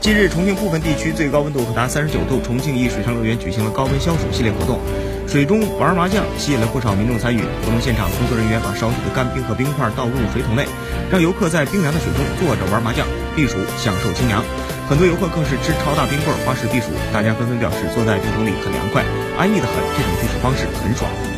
近日重庆部分地区最高温度可达三十九度重庆一水上乐园举行了高温消暑系列活动。水中玩麻将吸引了不少民众参与活动现场工作人员把烧制的干冰和冰块倒入水桶内让游客在冰凉的水中坐着玩麻将避暑享受清凉。很多游客更是吃超大冰棍花式避暑大家纷纷表示坐在冰桶里很凉快安逸的很这种避暑方式很爽。